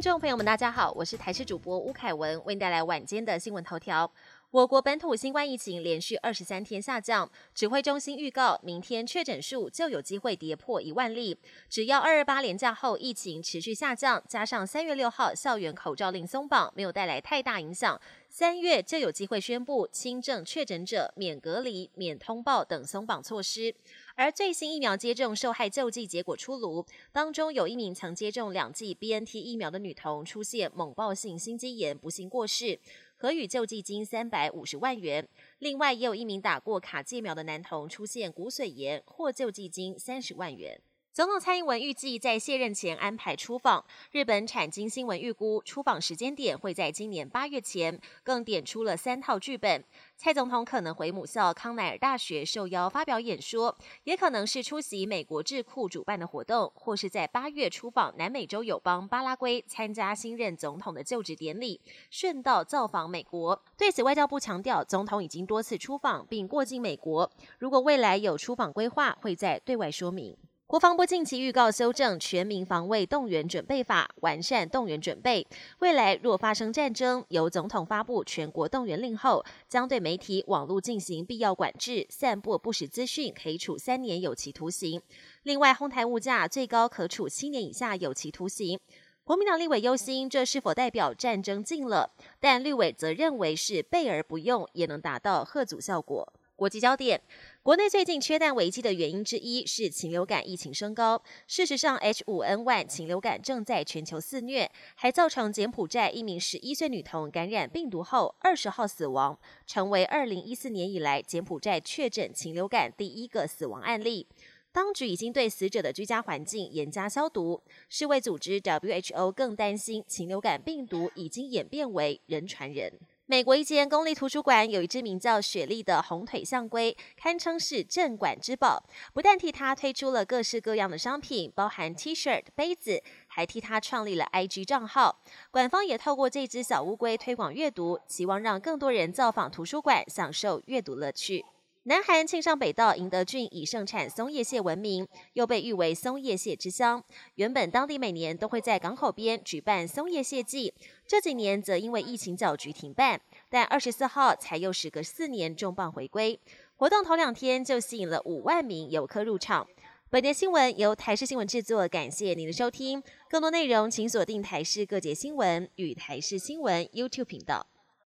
听众朋友们，大家好，我是台视主播吴凯文，为您带来晚间的新闻头条。我国本土新冠疫情连续二十三天下降，指挥中心预告，明天确诊数就有机会跌破一万例。只要二二八连假后疫情持续下降，加上三月六号校园口罩令松绑，没有带来太大影响，三月就有机会宣布轻症确诊者免隔离、免通报等松绑措施。而最新疫苗接种受害救济结果出炉，当中有一名曾接种两剂 BNT 疫苗的女童出现猛暴性心肌炎，不幸过世。可予救济金三百五十万元。另外，也有一名打过卡介苗的男童出现骨髓炎，获救济金三十万元。总统蔡英文预计在卸任前安排出访。日本产经新闻预估出访时间点会在今年八月前，更点出了三套剧本。蔡总统可能回母校康奈尔大学受邀发表演说，也可能是出席美国智库主办的活动，或是在八月出访南美洲友邦巴拉圭参加新任总统的就职典礼，顺道造访美国。对此，外交部强调，总统已经多次出访并过境美国，如果未来有出访规划，会在对外说明。国防部近期预告修正《全民防卫动员准备法》，完善动员准备。未来若发生战争，由总统发布全国动员令后，将对媒体网络进行必要管制，散布不实资讯可以处三年有期徒刑。另外，哄抬物价最高可处七年以下有期徒刑。国民党立委忧心，这是否代表战争近了？但绿委则认为是备而不用，也能达到贺阻效果。国际焦点：国内最近缺蛋危机的原因之一是禽流感疫情升高。事实上，H5N1 禽流感正在全球肆虐，还造成柬埔寨一名十一岁女童感染病毒后二十号死亡，成为二零一四年以来柬埔寨确诊禽流感第一个死亡案例。当局已经对死者的居家环境严加消毒。世卫组织 WHO 更担心禽流感病毒已经演变为人传人。美国一间公立图书馆有一只名叫雪莉的红腿象龟，堪称是镇馆之宝。不但替它推出了各式各样的商品，包含 T 恤、杯子，还替它创立了 IG 账号。馆方也透过这只小乌龟推广阅读，希望让更多人造访图书馆，享受阅读乐趣。南韩庆尚北道银德郡以盛产松叶蟹闻名，又被誉为松叶蟹之乡。原本当地每年都会在港口边举办松叶蟹季，这几年则因为疫情搅局停办。但二十四号才又时隔四年重磅回归，活动头两天就吸引了五万名游客入场。本节新闻由台视新闻制作，感谢您的收听。更多内容请锁定台视各节新闻与台视新闻 YouTube 频道。